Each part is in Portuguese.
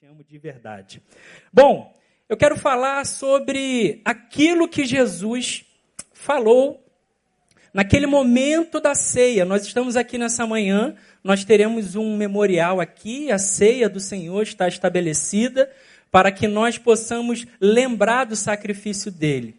Te amo de verdade. Bom, eu quero falar sobre aquilo que Jesus falou naquele momento da ceia. Nós estamos aqui nessa manhã, nós teremos um memorial aqui, a ceia do Senhor está estabelecida para que nós possamos lembrar do sacrifício dele.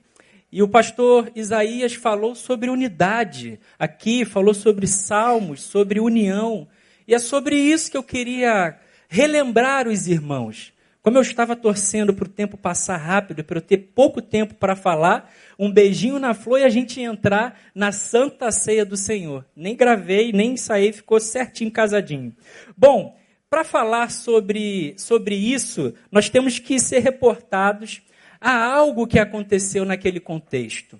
E o pastor Isaías falou sobre unidade aqui, falou sobre salmos, sobre união. E é sobre isso que eu queria relembrar os irmãos. Como eu estava torcendo para o tempo passar rápido, para eu ter pouco tempo para falar, um beijinho na flor e a gente entrar na santa ceia do Senhor. Nem gravei, nem ensaiei, ficou certinho casadinho. Bom, para falar sobre, sobre isso, nós temos que ser reportados a algo que aconteceu naquele contexto.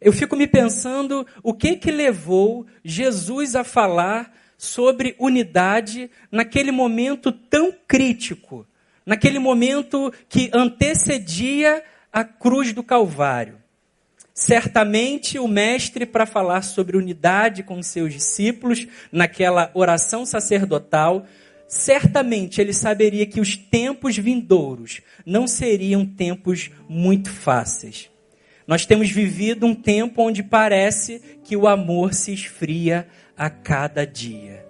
Eu fico me pensando o que que levou Jesus a falar sobre unidade naquele momento tão crítico, naquele momento que antecedia a cruz do Calvário. Certamente o mestre, para falar sobre unidade com seus discípulos, naquela oração sacerdotal, certamente ele saberia que os tempos vindouros não seriam tempos muito fáceis. Nós temos vivido um tempo onde parece que o amor se esfria a cada dia.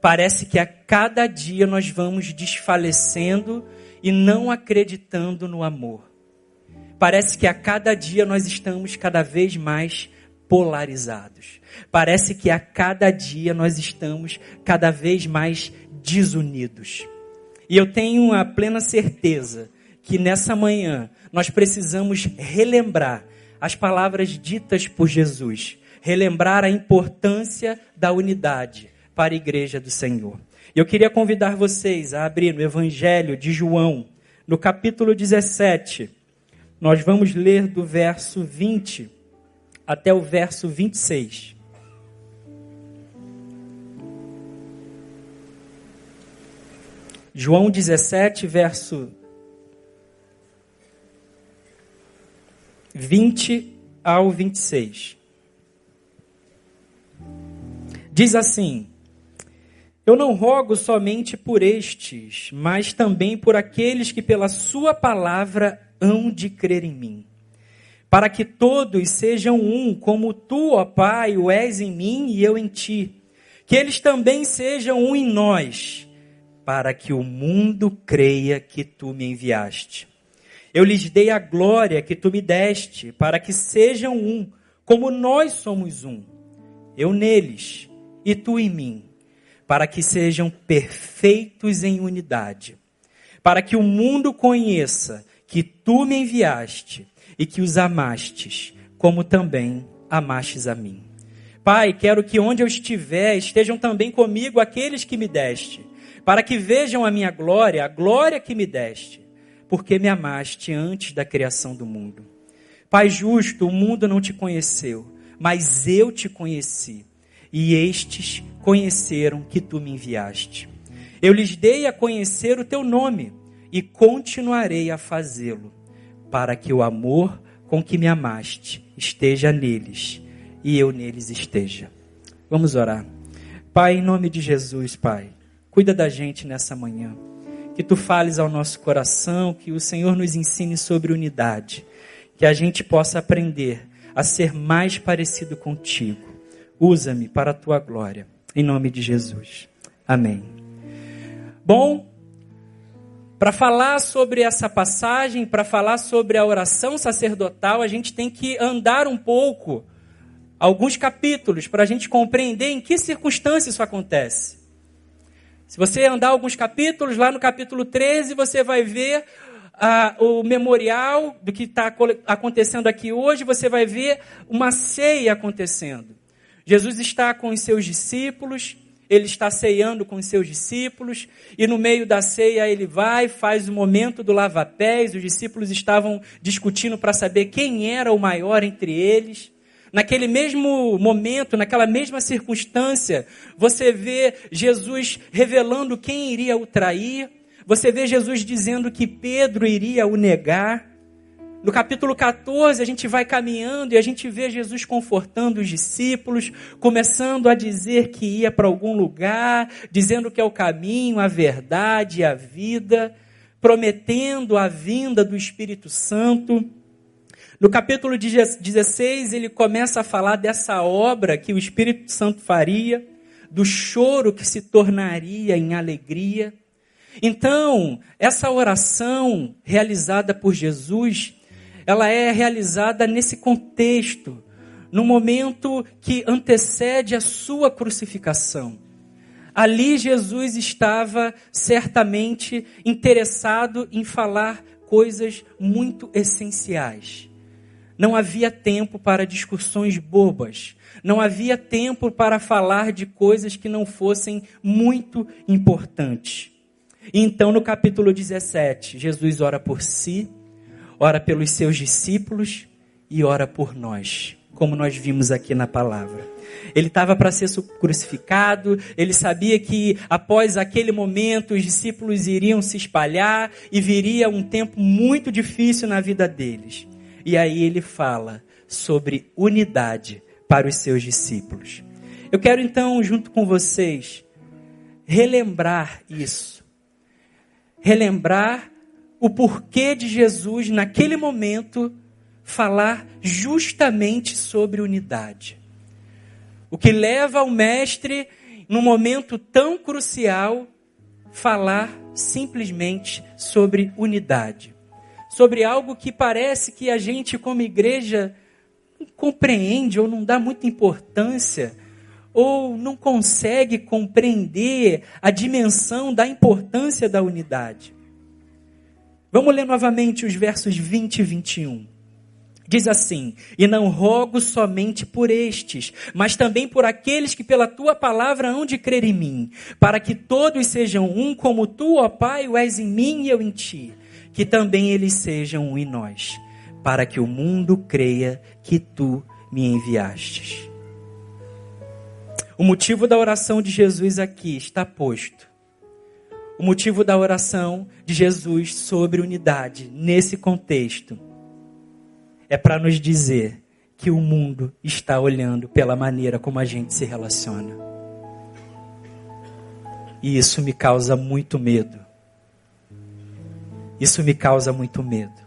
Parece que a cada dia nós vamos desfalecendo e não acreditando no amor. Parece que a cada dia nós estamos cada vez mais polarizados. Parece que a cada dia nós estamos cada vez mais desunidos. E eu tenho a plena certeza que nessa manhã nós precisamos relembrar as palavras ditas por Jesus relembrar a importância da unidade para a igreja do Senhor. Eu queria convidar vocês a abrir no Evangelho de João, no capítulo 17. Nós vamos ler do verso 20 até o verso 26. João 17, verso 20 ao 26. Diz assim: Eu não rogo somente por estes, mas também por aqueles que pela Sua palavra hão de crer em mim. Para que todos sejam um, como tu, ó Pai, o és em mim e eu em ti. Que eles também sejam um em nós, para que o mundo creia que tu me enviaste. Eu lhes dei a glória que tu me deste, para que sejam um, como nós somos um. Eu neles e tu em mim, para que sejam perfeitos em unidade, para que o mundo conheça que tu me enviaste e que os amastes, como também amastes a mim. Pai, quero que onde eu estiver estejam também comigo aqueles que me deste, para que vejam a minha glória, a glória que me deste, porque me amaste antes da criação do mundo. Pai justo, o mundo não te conheceu, mas eu te conheci e estes conheceram que tu me enviaste. Eu lhes dei a conhecer o teu nome e continuarei a fazê-lo, para que o amor com que me amaste esteja neles e eu neles esteja. Vamos orar. Pai, em nome de Jesus, Pai, cuida da gente nessa manhã. Que tu fales ao nosso coração, que o Senhor nos ensine sobre unidade, que a gente possa aprender a ser mais parecido contigo Usa-me para a tua glória. Em nome de Jesus. Amém. Bom, para falar sobre essa passagem, para falar sobre a oração sacerdotal, a gente tem que andar um pouco, alguns capítulos, para a gente compreender em que circunstâncias isso acontece. Se você andar alguns capítulos, lá no capítulo 13, você vai ver ah, o memorial do que está acontecendo aqui hoje, você vai ver uma ceia acontecendo. Jesus está com os seus discípulos, ele está ceando com os seus discípulos, e no meio da ceia ele vai, faz o momento do lava-pés, os discípulos estavam discutindo para saber quem era o maior entre eles. Naquele mesmo momento, naquela mesma circunstância, você vê Jesus revelando quem iria o trair, você vê Jesus dizendo que Pedro iria o negar. No capítulo 14, a gente vai caminhando e a gente vê Jesus confortando os discípulos, começando a dizer que ia para algum lugar, dizendo que é o caminho, a verdade, a vida. prometendo a vinda do Espírito Santo. No capítulo 16, ele começa a falar dessa obra que o Espírito Santo faria, do choro que se tornaria em alegria. Então, essa oração realizada por Jesus, ela é realizada nesse contexto, no momento que antecede a sua crucificação. Ali Jesus estava certamente interessado em falar coisas muito essenciais. Não havia tempo para discussões bobas. Não havia tempo para falar de coisas que não fossem muito importantes. Então, no capítulo 17, Jesus ora por si, ora pelos seus discípulos e ora por nós, como nós vimos aqui na palavra. Ele estava para ser crucificado, ele sabia que após aquele momento os discípulos iriam se espalhar e viria um tempo muito difícil na vida deles. E aí ele fala sobre unidade para os seus discípulos. Eu quero então, junto com vocês, relembrar isso. Relembrar o porquê de Jesus, naquele momento, falar justamente sobre unidade. O que leva o mestre, num momento tão crucial, falar simplesmente sobre unidade. Sobre algo que parece que a gente, como igreja, não compreende ou não dá muita importância, ou não consegue compreender a dimensão da importância da unidade. Vamos ler novamente os versos 20 e 21. Diz assim: E não rogo somente por estes, mas também por aqueles que pela tua palavra hão de crer em mim, para que todos sejam um, como tu, ó Pai, o és em mim e eu em ti, que também eles sejam um em nós, para que o mundo creia que tu me enviastes. O motivo da oração de Jesus aqui está posto. O motivo da oração de Jesus sobre unidade, nesse contexto é para nos dizer que o mundo está olhando pela maneira como a gente se relaciona. E isso me causa muito medo. Isso me causa muito medo.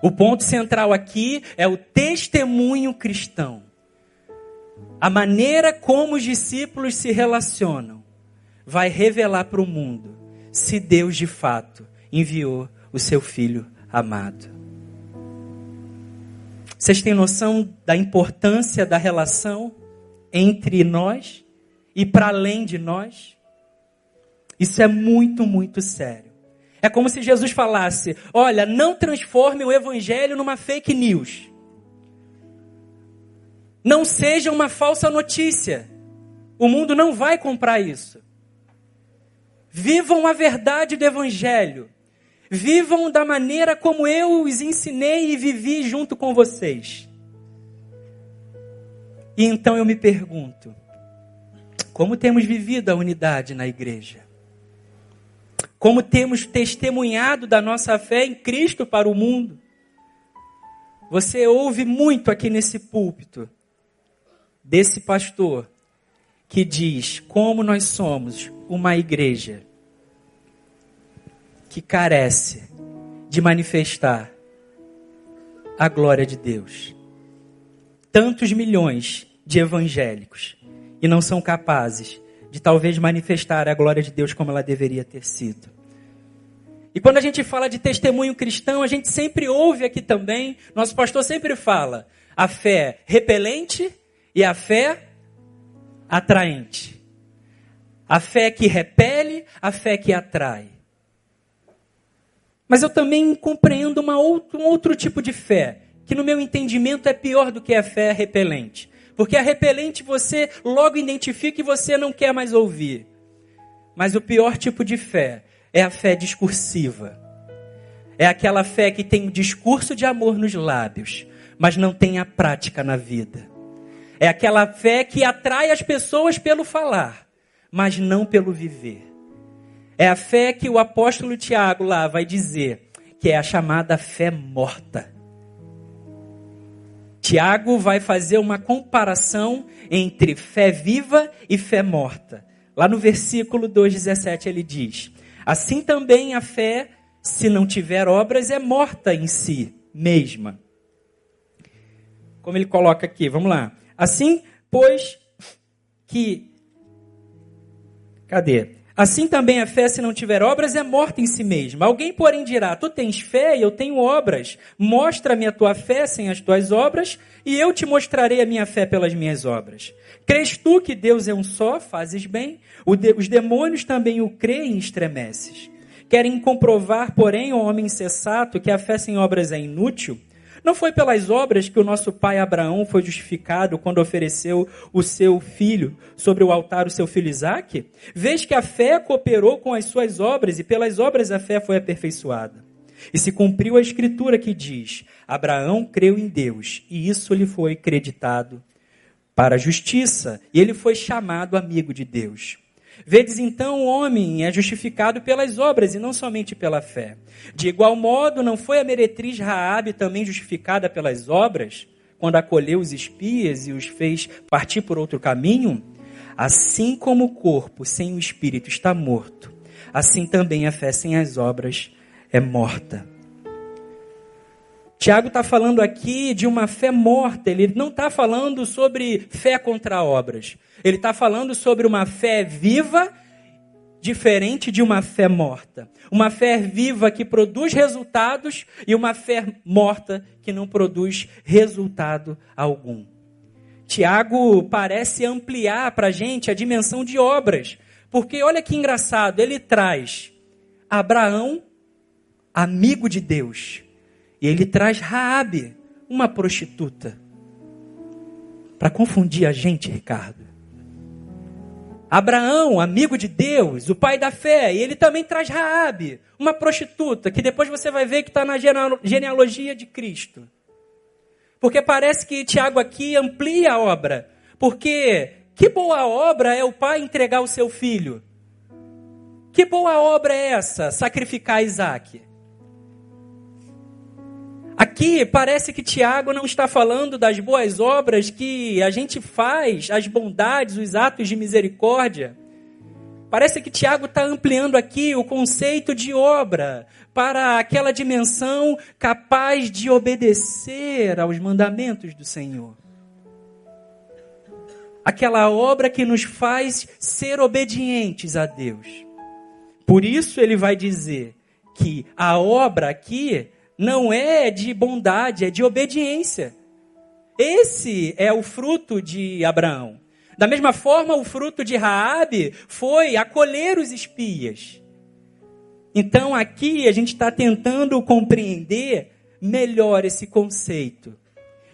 O ponto central aqui é o testemunho cristão. A maneira como os discípulos se relacionam vai revelar para o mundo se Deus de fato enviou o seu filho amado. Vocês têm noção da importância da relação entre nós e para além de nós? Isso é muito, muito sério. É como se Jesus falasse: olha, não transforme o evangelho numa fake news. Não seja uma falsa notícia. O mundo não vai comprar isso. Vivam a verdade do evangelho. Vivam da maneira como eu os ensinei e vivi junto com vocês. E então eu me pergunto: como temos vivido a unidade na igreja? Como temos testemunhado da nossa fé em Cristo para o mundo? Você ouve muito aqui nesse púlpito desse pastor que diz como nós somos uma igreja que carece de manifestar a glória de Deus. Tantos milhões de evangélicos e não são capazes de talvez manifestar a glória de Deus como ela deveria ter sido. E quando a gente fala de testemunho cristão, a gente sempre ouve aqui também, nosso pastor sempre fala, a fé repelente e a fé atraente. A fé que repele, a fé que atrai. Mas eu também compreendo outro, um outro tipo de fé, que no meu entendimento é pior do que a fé repelente. Porque a repelente você logo identifica e você não quer mais ouvir. Mas o pior tipo de fé é a fé discursiva. É aquela fé que tem o discurso de amor nos lábios, mas não tem a prática na vida. É aquela fé que atrai as pessoas pelo falar, mas não pelo viver. É a fé que o apóstolo Tiago lá vai dizer, que é a chamada fé morta. Tiago vai fazer uma comparação entre fé viva e fé morta. Lá no versículo 2,17 ele diz: Assim também a fé, se não tiver obras, é morta em si mesma. Como ele coloca aqui, vamos lá. Assim, pois que. Cadê? Assim também a fé, se não tiver obras, é morta em si mesma. Alguém, porém, dirá: Tu tens fé e eu tenho obras. Mostra-me a tua fé sem as tuas obras, e eu te mostrarei a minha fé pelas minhas obras. Crês tu que Deus é um só? Fazes bem. Os demônios também o creem e estremeces. Querem comprovar, porém, o homem insensato, que a fé sem obras é inútil? Não foi pelas obras que o nosso pai Abraão foi justificado quando ofereceu o seu filho sobre o altar, o seu filho Isaque? Vês que a fé cooperou com as suas obras e pelas obras a fé foi aperfeiçoada. E se cumpriu a escritura que diz: Abraão creu em Deus e isso lhe foi creditado para a justiça, e ele foi chamado amigo de Deus. Vedes então o homem é justificado pelas obras e não somente pela fé. De igual modo, não foi a meretriz Raabe também justificada pelas obras, quando acolheu os espias e os fez partir por outro caminho? Assim como o corpo sem o espírito está morto, assim também a fé sem as obras é morta. Tiago está falando aqui de uma fé morta, ele não está falando sobre fé contra obras. Ele está falando sobre uma fé viva, diferente de uma fé morta. Uma fé viva que produz resultados e uma fé morta que não produz resultado algum. Tiago parece ampliar para a gente a dimensão de obras, porque olha que engraçado, ele traz Abraão, amigo de Deus, e ele traz Raabe, uma prostituta. Para confundir a gente, Ricardo. Abraão, amigo de Deus, o pai da fé, e ele também traz Raabe, uma prostituta, que depois você vai ver que está na genealogia de Cristo. Porque parece que Tiago aqui amplia a obra. Porque que boa obra é o pai entregar o seu filho? Que boa obra é essa, sacrificar Isaac? Aqui parece que Tiago não está falando das boas obras que a gente faz, as bondades, os atos de misericórdia. Parece que Tiago está ampliando aqui o conceito de obra para aquela dimensão capaz de obedecer aos mandamentos do Senhor. Aquela obra que nos faz ser obedientes a Deus. Por isso ele vai dizer que a obra aqui não é de bondade, é de obediência. Esse é o fruto de Abraão. Da mesma forma, o fruto de Raabe foi acolher os espias. Então, aqui a gente está tentando compreender melhor esse conceito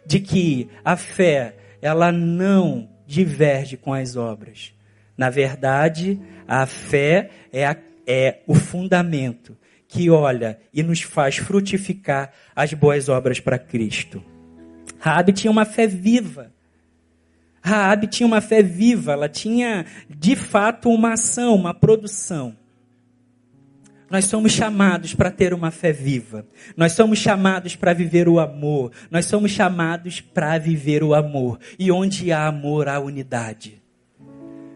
de que a fé ela não diverge com as obras. Na verdade, a fé é, a, é o fundamento que olha e nos faz frutificar as boas obras para Cristo. Raabe tinha uma fé viva. Raabe tinha uma fé viva, ela tinha de fato uma ação, uma produção. Nós somos chamados para ter uma fé viva. Nós somos chamados para viver o amor. Nós somos chamados para viver o amor. E onde há amor, há unidade.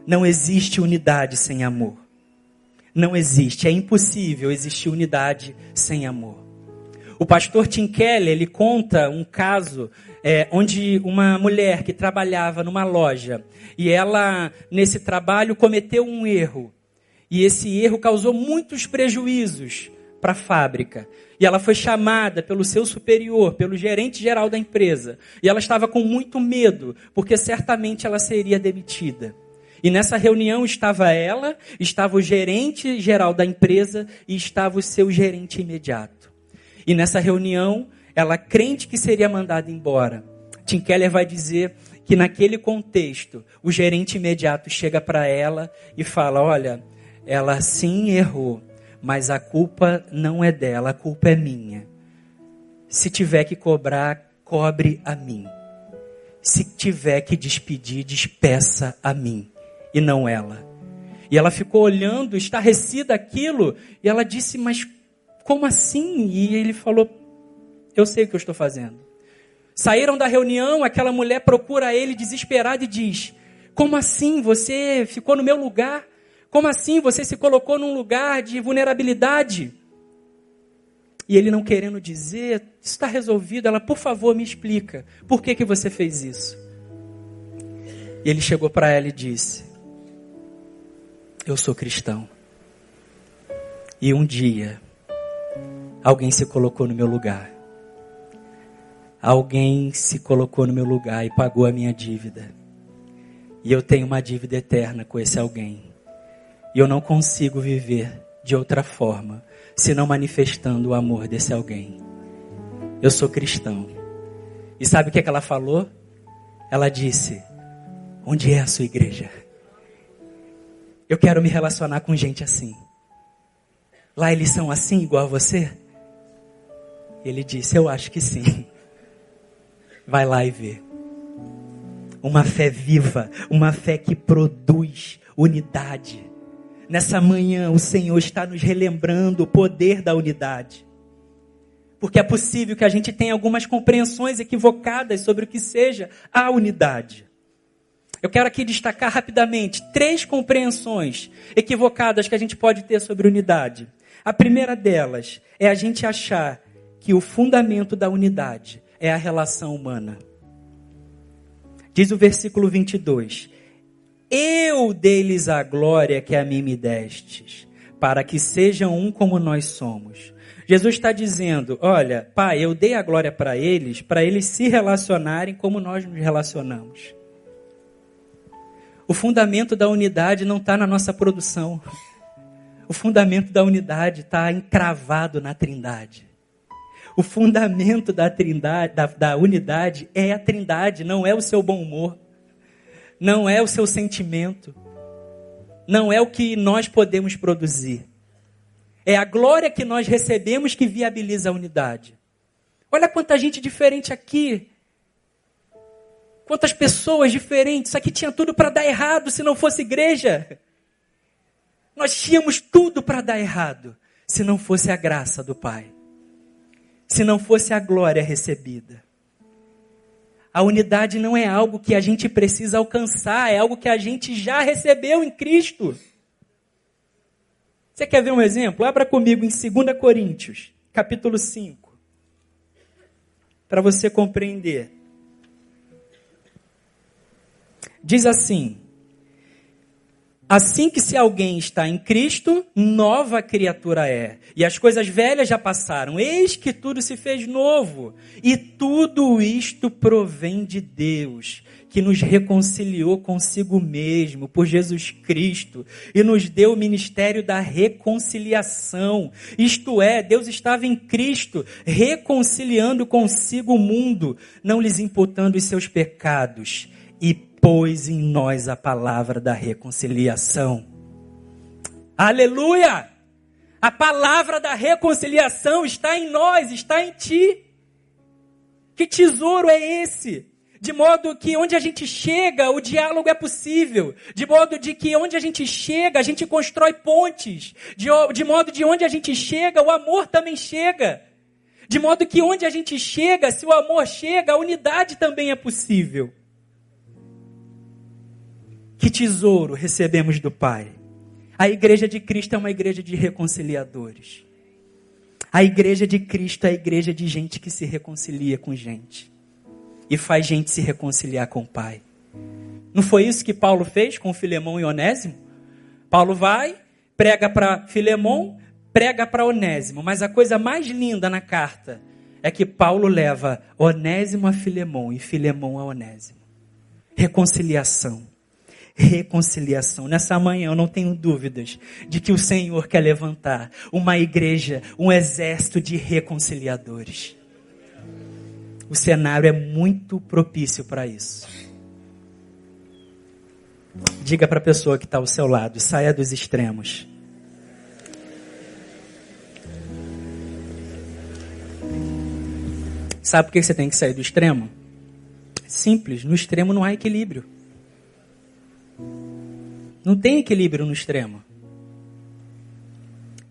Não existe unidade sem amor não existe. É impossível existir unidade sem amor. O pastor Tim Keller, ele conta um caso é, onde uma mulher que trabalhava numa loja e ela, nesse trabalho, cometeu um erro. E esse erro causou muitos prejuízos para a fábrica. E ela foi chamada pelo seu superior, pelo gerente geral da empresa. E ela estava com muito medo, porque certamente ela seria demitida. E nessa reunião estava ela, estava o gerente geral da empresa e estava o seu gerente imediato. E nessa reunião, ela crente que seria mandada embora. Tim Keller vai dizer que naquele contexto, o gerente imediato chega para ela e fala: Olha, ela sim errou, mas a culpa não é dela, a culpa é minha. Se tiver que cobrar, cobre a mim. Se tiver que despedir, despeça a mim e não ela. E ela ficou olhando, estarrecida aquilo, e ela disse: Mas como assim? E ele falou: Eu sei o que eu estou fazendo. Saíram da reunião, aquela mulher procura ele desesperada e diz: Como assim? Você ficou no meu lugar? Como assim você se colocou num lugar de vulnerabilidade? E ele não querendo dizer, está resolvido. Ela, por favor, me explica. Por que, que você fez isso? E ele chegou para ela e disse: Eu sou cristão. E um dia, alguém se colocou no meu lugar. Alguém se colocou no meu lugar e pagou a minha dívida. E eu tenho uma dívida eterna com esse alguém. E eu não consigo viver de outra forma, senão manifestando o amor desse alguém. Eu sou cristão. E sabe o que, é que ela falou? Ela disse: Onde é a sua igreja? Eu quero me relacionar com gente assim. Lá eles são assim, igual a você? Ele disse: Eu acho que sim. Vai lá e vê. Uma fé viva, uma fé que produz unidade. Nessa manhã, o Senhor está nos relembrando o poder da unidade. Porque é possível que a gente tenha algumas compreensões equivocadas sobre o que seja a unidade. Eu quero aqui destacar rapidamente três compreensões equivocadas que a gente pode ter sobre unidade. A primeira delas é a gente achar que o fundamento da unidade é a relação humana. Diz o versículo 22: Eu dei-lhes a glória que a mim me destes, para que sejam um como nós somos. Jesus está dizendo: Olha, Pai, eu dei a glória para eles, para eles se relacionarem como nós nos relacionamos. O fundamento da unidade não está na nossa produção. O fundamento da unidade está encravado na trindade. O fundamento da trindade, da, da unidade é a trindade, não é o seu bom humor, não é o seu sentimento, não é o que nós podemos produzir. É a glória que nós recebemos que viabiliza a unidade. Olha quanta gente diferente aqui. Quantas pessoas diferentes. Isso aqui tinha tudo para dar errado se não fosse igreja. Nós tínhamos tudo para dar errado se não fosse a graça do Pai. Se não fosse a glória recebida. A unidade não é algo que a gente precisa alcançar, é algo que a gente já recebeu em Cristo. Você quer ver um exemplo? Abra comigo em 2 Coríntios, capítulo 5. Para você compreender. Diz assim: Assim que se alguém está em Cristo, nova criatura é. E as coisas velhas já passaram, eis que tudo se fez novo. E tudo isto provém de Deus, que nos reconciliou consigo mesmo por Jesus Cristo e nos deu o ministério da reconciliação. Isto é, Deus estava em Cristo reconciliando consigo o mundo, não lhes imputando os seus pecados e pôs em nós a palavra da reconciliação. Aleluia! A palavra da reconciliação está em nós, está em ti. Que tesouro é esse? De modo que onde a gente chega, o diálogo é possível. De modo de que onde a gente chega, a gente constrói pontes. De, de modo de onde a gente chega, o amor também chega. De modo que onde a gente chega, se o amor chega, a unidade também é possível. Que tesouro recebemos do Pai? A igreja de Cristo é uma igreja de reconciliadores. A igreja de Cristo é a igreja de gente que se reconcilia com gente e faz gente se reconciliar com o Pai. Não foi isso que Paulo fez com Filemão e Onésimo? Paulo vai, prega para Filemão, prega para Onésimo, mas a coisa mais linda na carta é que Paulo leva Onésimo a Filemão e Filemão a Onésimo. Reconciliação reconciliação. Nessa manhã eu não tenho dúvidas de que o Senhor quer levantar uma igreja, um exército de reconciliadores. O cenário é muito propício para isso. Diga para a pessoa que está ao seu lado, saia dos extremos. Sabe por que você tem que sair do extremo? Simples, no extremo não há equilíbrio. Não tem equilíbrio no extremo.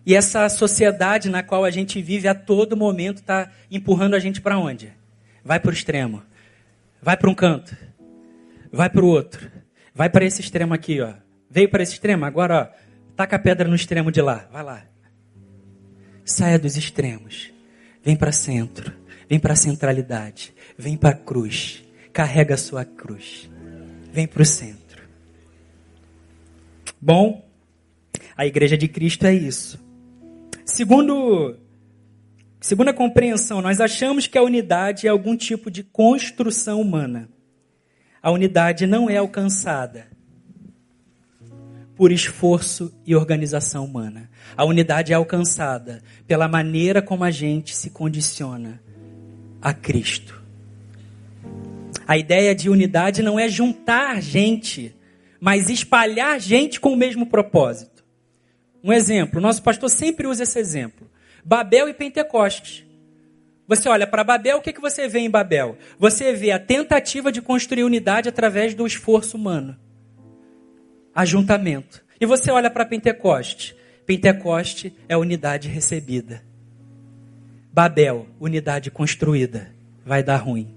E essa sociedade na qual a gente vive a todo momento está empurrando a gente para onde? Vai para o extremo. Vai para um canto. Vai para o outro. Vai para esse extremo aqui, ó. Veio para esse extremo, agora, ó, taca a pedra no extremo de lá. Vai lá. Saia dos extremos. Vem para centro, vem para a centralidade, vem para a cruz, carrega a sua cruz, vem para o centro. Bom, a igreja de Cristo é isso. Segundo, segunda compreensão, nós achamos que a unidade é algum tipo de construção humana. A unidade não é alcançada por esforço e organização humana. A unidade é alcançada pela maneira como a gente se condiciona a Cristo. A ideia de unidade não é juntar gente, mas espalhar gente com o mesmo propósito. Um exemplo, nosso pastor sempre usa esse exemplo: Babel e Pentecostes. Você olha para Babel, o que, que você vê em Babel? Você vê a tentativa de construir unidade através do esforço humano. Ajuntamento. E você olha para Pentecoste. Pentecoste é unidade recebida. Babel, unidade construída. Vai dar ruim.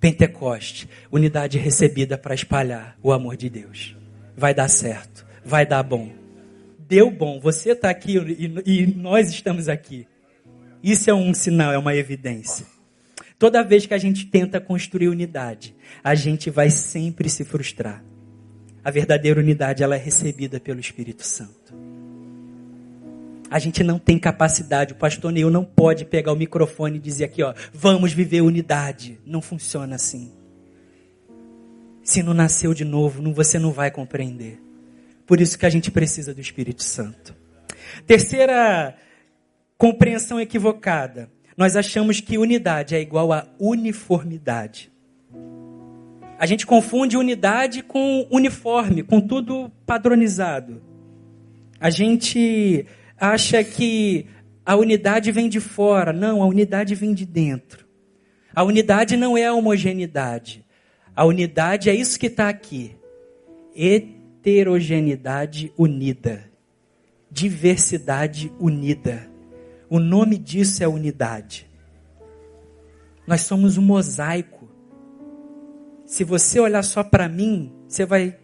Pentecoste, unidade recebida para espalhar o amor de Deus. Vai dar certo. Vai dar bom. Deu bom. Você está aqui e, e nós estamos aqui. Isso é um sinal, é uma evidência. Toda vez que a gente tenta construir unidade, a gente vai sempre se frustrar. A verdadeira unidade ela é recebida pelo Espírito Santo. A gente não tem capacidade, o pastor Neil não pode pegar o microfone e dizer aqui, ó, vamos viver unidade. Não funciona assim. Se não nasceu de novo, você não vai compreender. Por isso que a gente precisa do Espírito Santo. Terceira compreensão equivocada. Nós achamos que unidade é igual a uniformidade. A gente confunde unidade com uniforme, com tudo padronizado. A gente acha que a unidade vem de fora. Não, a unidade vem de dentro. A unidade não é a homogeneidade. A unidade é isso que está aqui. Heterogeneidade unida. Diversidade unida. O nome disso é unidade. Nós somos um mosaico. Se você olhar só para mim, você vai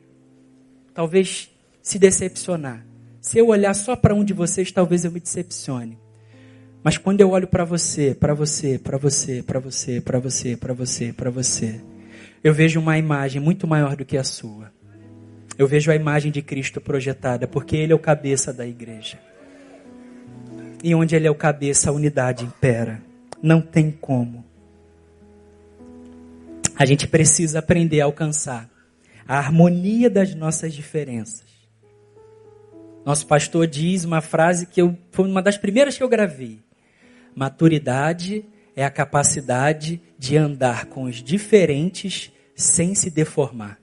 talvez se decepcionar. Se eu olhar só para um de vocês, talvez eu me decepcione. Mas quando eu olho para você, para você, para você, para você, para você, para você, para você, eu vejo uma imagem muito maior do que a sua. Eu vejo a imagem de Cristo projetada, porque Ele é o cabeça da igreja. E onde ele é o cabeça, a unidade impera. Não tem como. A gente precisa aprender a alcançar a harmonia das nossas diferenças. Nosso pastor diz uma frase que eu, foi uma das primeiras que eu gravei. Maturidade é a capacidade de andar com os diferentes sem se deformar.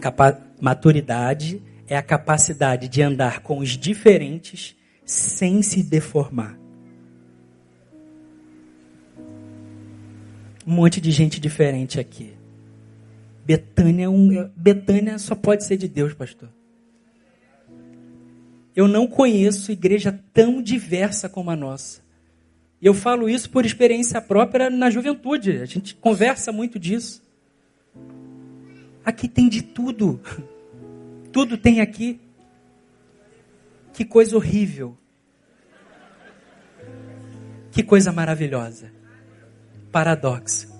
Capa maturidade é a capacidade de andar com os diferentes sem se deformar. Um monte de gente diferente aqui. Betânia, é um, Betânia só pode ser de Deus, pastor. Eu não conheço igreja tão diversa como a nossa. E eu falo isso por experiência própria na juventude. A gente conversa muito disso. Aqui tem de tudo. Tudo tem aqui. Que coisa horrível. Que coisa maravilhosa. Paradoxo.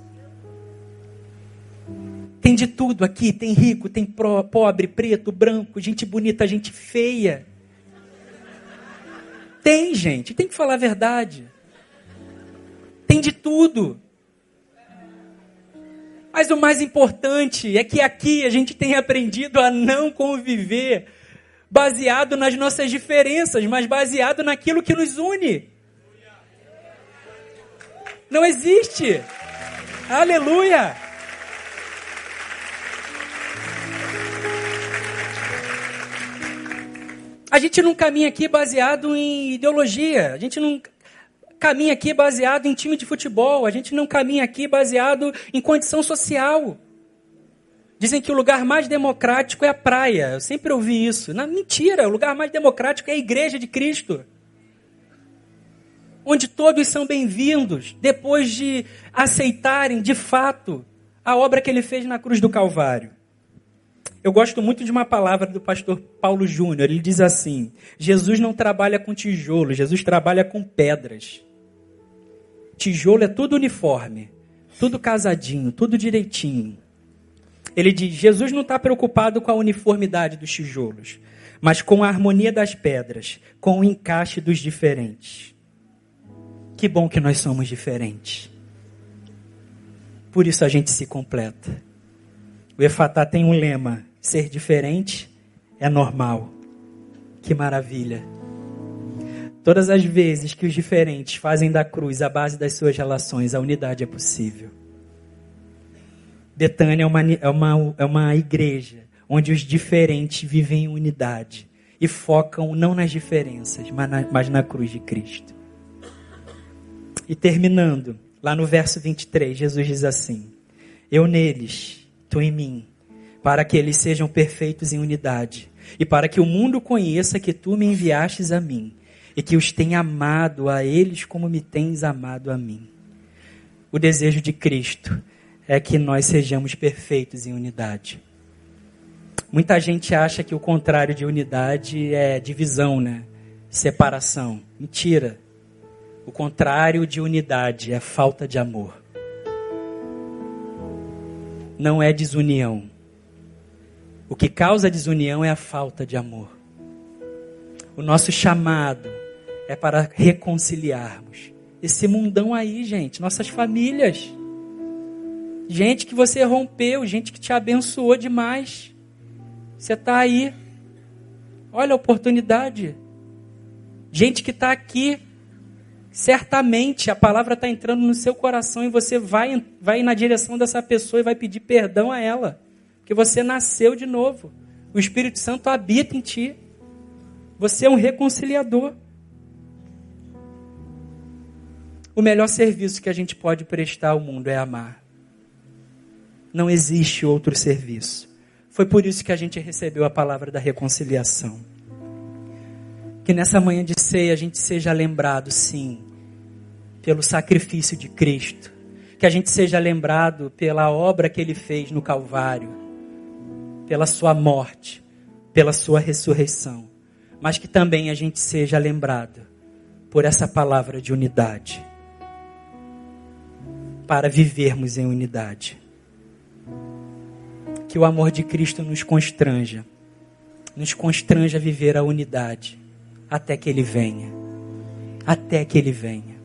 Tem de tudo aqui, tem rico, tem pro, pobre, preto, branco, gente bonita, gente feia. Tem, gente, tem que falar a verdade. Tem de tudo. Mas o mais importante é que aqui a gente tem aprendido a não conviver baseado nas nossas diferenças, mas baseado naquilo que nos une. Não existe. Aleluia! A gente não caminha aqui baseado em ideologia. A gente não caminha aqui baseado em time de futebol, a gente não caminha aqui baseado em condição social. Dizem que o lugar mais democrático é a praia. Eu sempre ouvi isso. Na mentira, o lugar mais democrático é a igreja de Cristo. Onde todos são bem-vindos depois de aceitarem de fato a obra que ele fez na cruz do Calvário. Eu gosto muito de uma palavra do pastor Paulo Júnior. Ele diz assim: Jesus não trabalha com tijolo, Jesus trabalha com pedras. Tijolo é tudo uniforme, tudo casadinho, tudo direitinho. Ele diz: Jesus não está preocupado com a uniformidade dos tijolos, mas com a harmonia das pedras, com o encaixe dos diferentes. Que bom que nós somos diferentes. Por isso a gente se completa. O Efatá tem um lema: ser diferente é normal. Que maravilha. Todas as vezes que os diferentes fazem da cruz a base das suas relações, a unidade é possível. Betânia é uma, é uma, é uma igreja onde os diferentes vivem em unidade e focam não nas diferenças, mas na, mas na cruz de Cristo. E terminando, lá no verso 23, Jesus diz assim: Eu neles, tu em mim, para que eles sejam perfeitos em unidade, e para que o mundo conheça que tu me enviastes a mim, e que os tenha amado a eles como me tens amado a mim. O desejo de Cristo é que nós sejamos perfeitos em unidade. Muita gente acha que o contrário de unidade é divisão, né? Separação. Mentira. O contrário de unidade é falta de amor. Não é desunião. O que causa desunião é a falta de amor. O nosso chamado é para reconciliarmos esse mundão aí, gente, nossas famílias. Gente que você rompeu, gente que te abençoou demais. Você está aí. Olha a oportunidade. Gente que está aqui. Certamente a palavra está entrando no seu coração e você vai, vai na direção dessa pessoa e vai pedir perdão a ela. Porque você nasceu de novo. O Espírito Santo habita em ti. Você é um reconciliador. O melhor serviço que a gente pode prestar ao mundo é amar. Não existe outro serviço. Foi por isso que a gente recebeu a palavra da reconciliação. Que nessa manhã de ceia a gente seja lembrado, sim, pelo sacrifício de Cristo. Que a gente seja lembrado pela obra que ele fez no Calvário, pela sua morte, pela sua ressurreição. Mas que também a gente seja lembrado por essa palavra de unidade. Para vivermos em unidade que o amor de Cristo nos constranja, nos constranja a viver a unidade até que Ele venha. Até que Ele venha.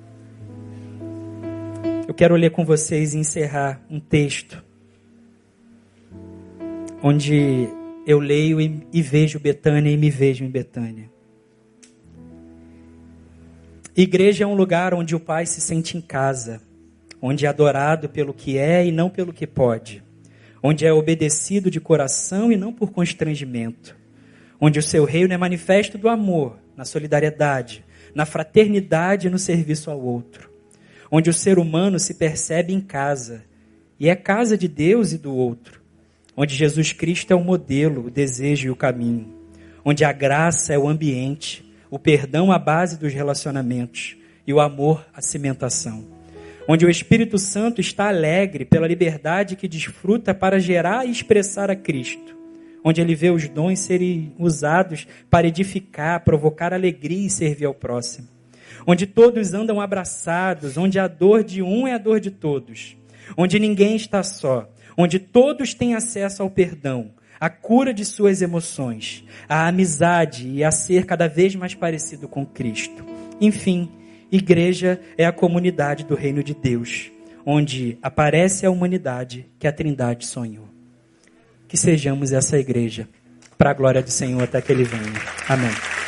Eu quero ler com vocês e encerrar um texto onde eu leio e, e vejo Betânia e me vejo em Betânia. Igreja é um lugar onde o Pai se sente em casa, onde é adorado pelo que é e não pelo que pode onde é obedecido de coração e não por constrangimento, onde o seu reino é manifesto do amor, na solidariedade, na fraternidade e no serviço ao outro, onde o ser humano se percebe em casa e é casa de Deus e do outro, onde Jesus Cristo é o modelo, o desejo e o caminho, onde a graça é o ambiente, o perdão a base dos relacionamentos e o amor a cimentação onde o Espírito Santo está alegre pela liberdade que desfruta para gerar e expressar a Cristo, onde ele vê os dons serem usados para edificar, provocar alegria e servir ao próximo, onde todos andam abraçados, onde a dor de um é a dor de todos, onde ninguém está só, onde todos têm acesso ao perdão, à cura de suas emoções, à amizade e a ser cada vez mais parecido com Cristo. Enfim, Igreja é a comunidade do reino de Deus, onde aparece a humanidade que a Trindade sonhou. Que sejamos essa igreja, para a glória do Senhor até que Ele venha. Amém.